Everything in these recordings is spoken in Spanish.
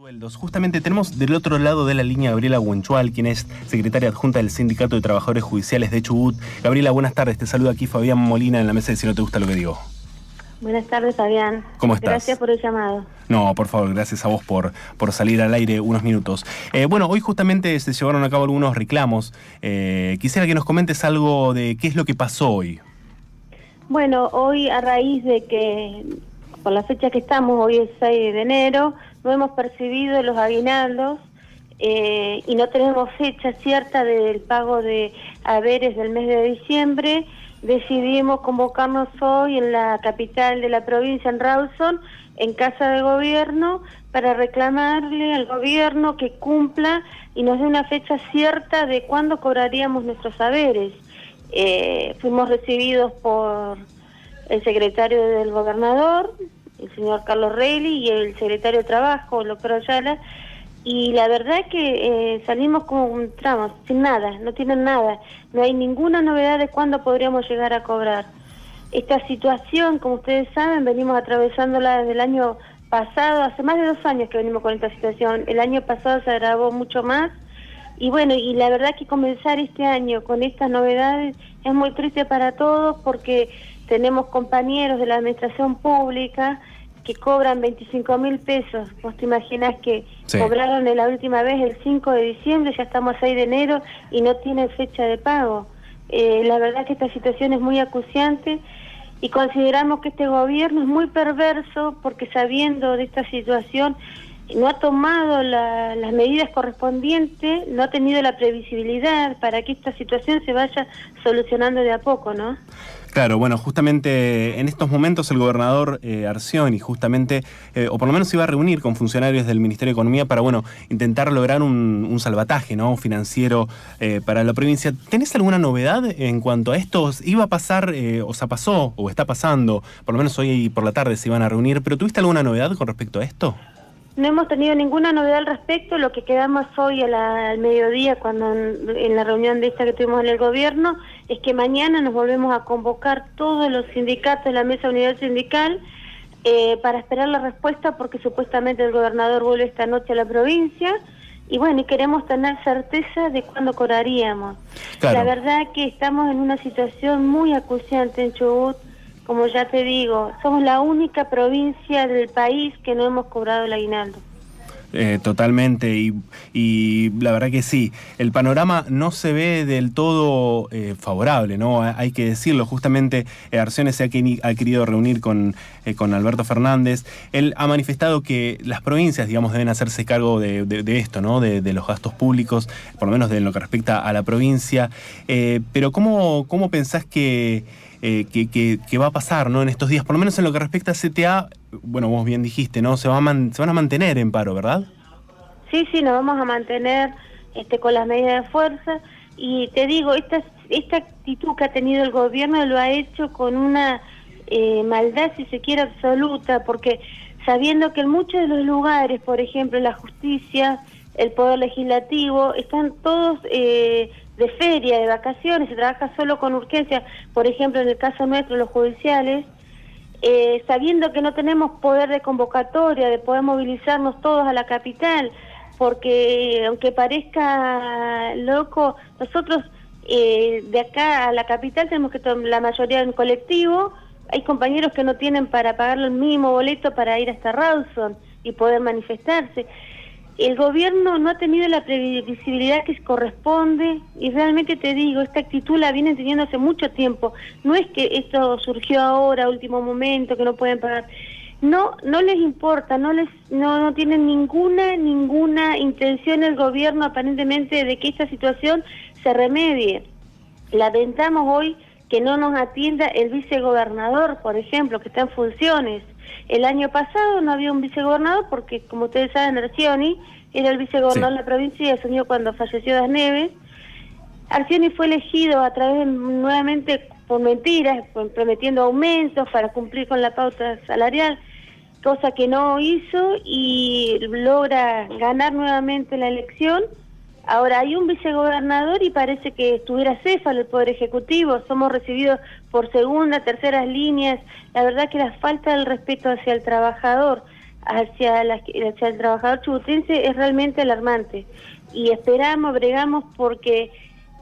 Sueldos. Justamente tenemos del otro lado de la línea Gabriela Huenchual, quien es secretaria adjunta del Sindicato de Trabajadores Judiciales de Chubut. Gabriela, buenas tardes. Te saluda aquí Fabián Molina en la mesa de Si no te gusta lo que digo. Buenas tardes, Fabián. ¿Cómo estás? Gracias por el llamado. No, por favor, gracias a vos por, por salir al aire unos minutos. Eh, bueno, hoy justamente se llevaron a cabo algunos reclamos. Eh, quisiera que nos comentes algo de qué es lo que pasó hoy. Bueno, hoy a raíz de que, por la fecha que estamos, hoy es 6 de enero, no hemos percibido los aguinaldos eh, y no tenemos fecha cierta del pago de haberes del mes de diciembre, decidimos convocarnos hoy en la capital de la provincia, en Rawson, en Casa de Gobierno, para reclamarle al gobierno que cumpla y nos dé una fecha cierta de cuándo cobraríamos nuestros haberes. Eh, fuimos recibidos por el secretario del gobernador, el señor Carlos Reilly y el secretario de Trabajo, el doctor Ayala, y la verdad que eh, salimos como tramo, sin nada, no tienen nada, no hay ninguna novedad de cuándo podríamos llegar a cobrar. Esta situación, como ustedes saben, venimos atravesándola desde el año pasado, hace más de dos años que venimos con esta situación, el año pasado se agravó mucho más, y bueno, y la verdad que comenzar este año con estas novedades es muy triste para todos porque tenemos compañeros de la administración pública que cobran 25 mil pesos. Vos te imaginas que cobraron la última vez el 5 de diciembre, ya estamos a 6 de enero y no tienen fecha de pago. Eh, la verdad que esta situación es muy acuciante y consideramos que este gobierno es muy perverso porque sabiendo de esta situación no ha tomado las medidas correspondientes, no ha tenido la previsibilidad para que esta situación se vaya solucionando de a poco, ¿no? Claro, bueno, justamente en estos momentos el gobernador eh, y justamente, eh, o por lo menos iba a reunir con funcionarios del Ministerio de Economía para, bueno, intentar lograr un, salvataje, ¿no? Financiero eh, para la provincia. ¿Tenés alguna novedad en cuanto a esto? ¿Iba a pasar, o se pasó, o está pasando, por lo menos hoy por la tarde se iban a reunir, pero ¿tuviste alguna novedad con respecto a esto? No hemos tenido ninguna novedad al respecto. Lo que quedamos hoy al mediodía, cuando en, la reunión de esta que tuvimos en el gobierno, es que mañana nos volvemos a convocar todos los sindicatos de la mesa unidad sindical eh, para esperar la respuesta, porque supuestamente el gobernador vuelve esta noche a la provincia. Y bueno, y queremos tener certeza de cuándo cobraríamos. La verdad que estamos en una situación muy acuciante en Chubut como ya te digo, somos la única provincia del país que no hemos cobrado el aguinaldo. Eh, totalmente, y, la verdad que sí, el panorama no se ve del todo eh, favorable, ¿no? Hay que decirlo, justamente eh, Arciones se ha, querido reunir con, con Alberto Fernández, él ha manifestado que las provincias, digamos, deben hacerse cargo de, esto, ¿no? De, de, los gastos públicos, por lo menos de lo que respecta a la provincia, pero ¿cómo, ¿cómo pensás que eh, que, va a pasar ¿no? en estos días, por lo menos en lo que respecta a CTA, bueno, vos bien dijiste, ¿no? Se, va se van a mantener en paro, ¿verdad? Sí, sí, nos vamos a mantener este, con las medidas de fuerza y te digo, esta, esta actitud que ha tenido el gobierno lo ha hecho con una eh, maldad, si se quiere, absoluta, porque sabiendo que en muchos de los lugares, por ejemplo, la justicia, el poder legislativo, están todos eh, de feria, de vacaciones, se trabaja solo con urgencia, por ejemplo, en el caso nuestro, los judiciales, eh, sabiendo que no tenemos poder de convocatoria, de poder movilizarnos todos a la capital, porque aunque parezca loco, nosotros eh, de acá a la capital tenemos que la mayoría en colectivo, hay compañeros que no tienen para pagar el mínimo boleto para ir hasta Rawson y poder manifestarse el gobierno no ha tenido la previsibilidad que corresponde y realmente te digo, esta actitud la vienen teniendo hace mucho tiempo. No es que esto surgió ahora, último momento, que no pueden pagar. No, no les importa, no les, no, no tienen ninguna, ninguna intención el gobierno aparentemente de que esta situación se remedie. Lamentamos hoy que no nos atienda el vicegobernador, por ejemplo, que está en funciones. El año pasado no había un vicegobernador porque, como ustedes saben, Arcioni era el vicegobernador de la provincia y asumió cuando falleció Das Neves. Arcioni fue elegido a través nuevamente por mentiras, prometiendo aumentos para cumplir con la pauta salarial, cosa que no hizo y logra ganar nuevamente la elección Ahora hay un vicegobernador y parece que estuviera céfalo el Poder Ejecutivo, somos recibidos por segunda, terceras líneas, la verdad que la falta del respeto hacia el trabajador, hacia, hacia el trabajador chubutense es realmente alarmante. Y esperamos, bregamos porque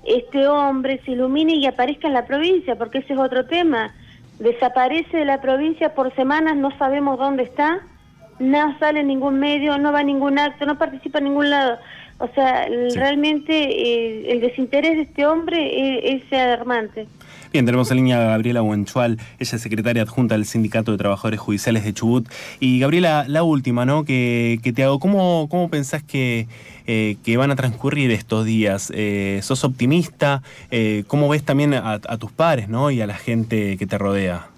este hombre se ilumine y aparezca en la provincia, porque ese es otro tema. Desaparece de la provincia por semanas, no sabemos dónde está, no sale ningún medio, no va a ningún acto, no participa en ningún lado. O sea, realmente eh, el desinterés de este hombre es, es alarmante. Bien, tenemos en línea a Gabriela Huenchual, ella es secretaria adjunta del Sindicato de Trabajadores Judiciales de Chubut. Y Gabriela, la última, ¿no? Que, te hago, ¿cómo, cómo pensás que, eh, que van a transcurrir estos días? Eh, ¿Sos optimista? Eh, ¿Cómo ves también a, tus pares, ¿no? Y a la gente que te rodea.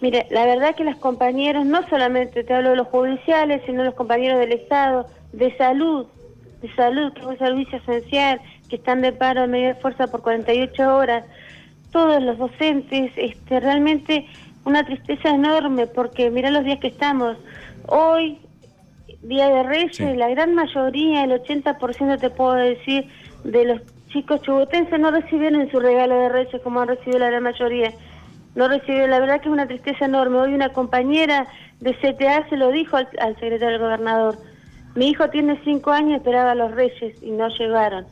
Mire, la verdad que los compañeros, no solamente te hablo de los judiciales, sino los compañeros del Estado, de salud, de salud, que es un servicio esencial, que están de paro de media fuerza por 48 horas, todos los docentes, este, realmente una tristeza enorme porque mira los días que estamos. Hoy, Día de Reyes, la gran mayoría, el 80% te puedo decir, de los chicos chubutenses no recibieron su regalo de Reyes como han recibido la gran mayoría. No recibieron, la verdad que es una tristeza enorme. Hoy una compañera de CTA se lo dijo al, al secretario del gobernador. Mi hijo tiene cinco años y esperaba a los Reyes y no llegaron.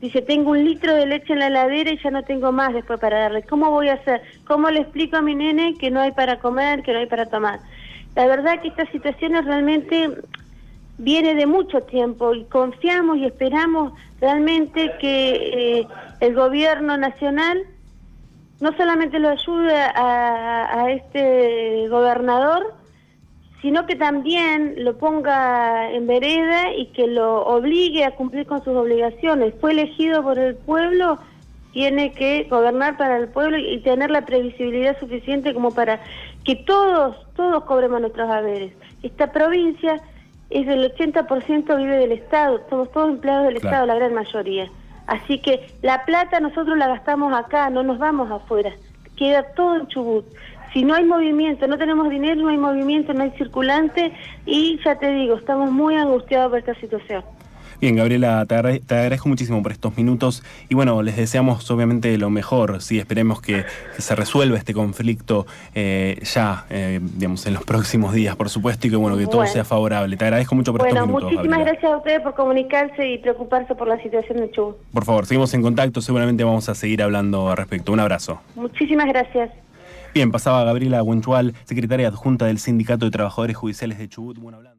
Dice, tengo un litro de leche en la heladera y ya no tengo más después para darle. ¿Cómo voy a hacer? ¿Cómo le explico a mi nene que no hay para comer, que no hay para tomar? La verdad que esta situación realmente viene de mucho tiempo y confiamos y esperamos realmente que eh, el gobierno nacional no solamente lo ayude a este gobernador, sino que también lo ponga en vereda y que lo obligue a cumplir con sus obligaciones. Fue elegido por el pueblo, tiene que gobernar para el pueblo y tener la previsibilidad suficiente como para que todos, todos cobremos nuestros haberes. Esta provincia es del 80% vive del Estado, somos todos empleados del Estado, la gran mayoría. Así que la plata nosotros la gastamos acá, no nos vamos afuera, queda todo en Chubut si no hay movimiento, no tenemos dinero, no hay movimiento, no hay circulante y ya te digo, estamos muy angustiados por esta situación. Bien, Gabriela, te, agradezco muchísimo por estos minutos y bueno, les deseamos obviamente lo mejor, sí, esperemos que, se resuelva este conflicto eh, ya, eh, digamos, en los próximos días, por supuesto, y que bueno, que todo sea favorable. Te agradezco mucho por estos minutos. Muchísimas gracias a ustedes por comunicarse y preocuparse por la situación de Chubut. Por favor, seguimos en contacto, seguramente vamos a seguir hablando al respecto. Un abrazo. Muchísimas gracias. Bien, pasaba Gabriela Huenchual, secretaria adjunta del Sindicato de Trabajadores Judiciales de Chubut. Bueno, hablando.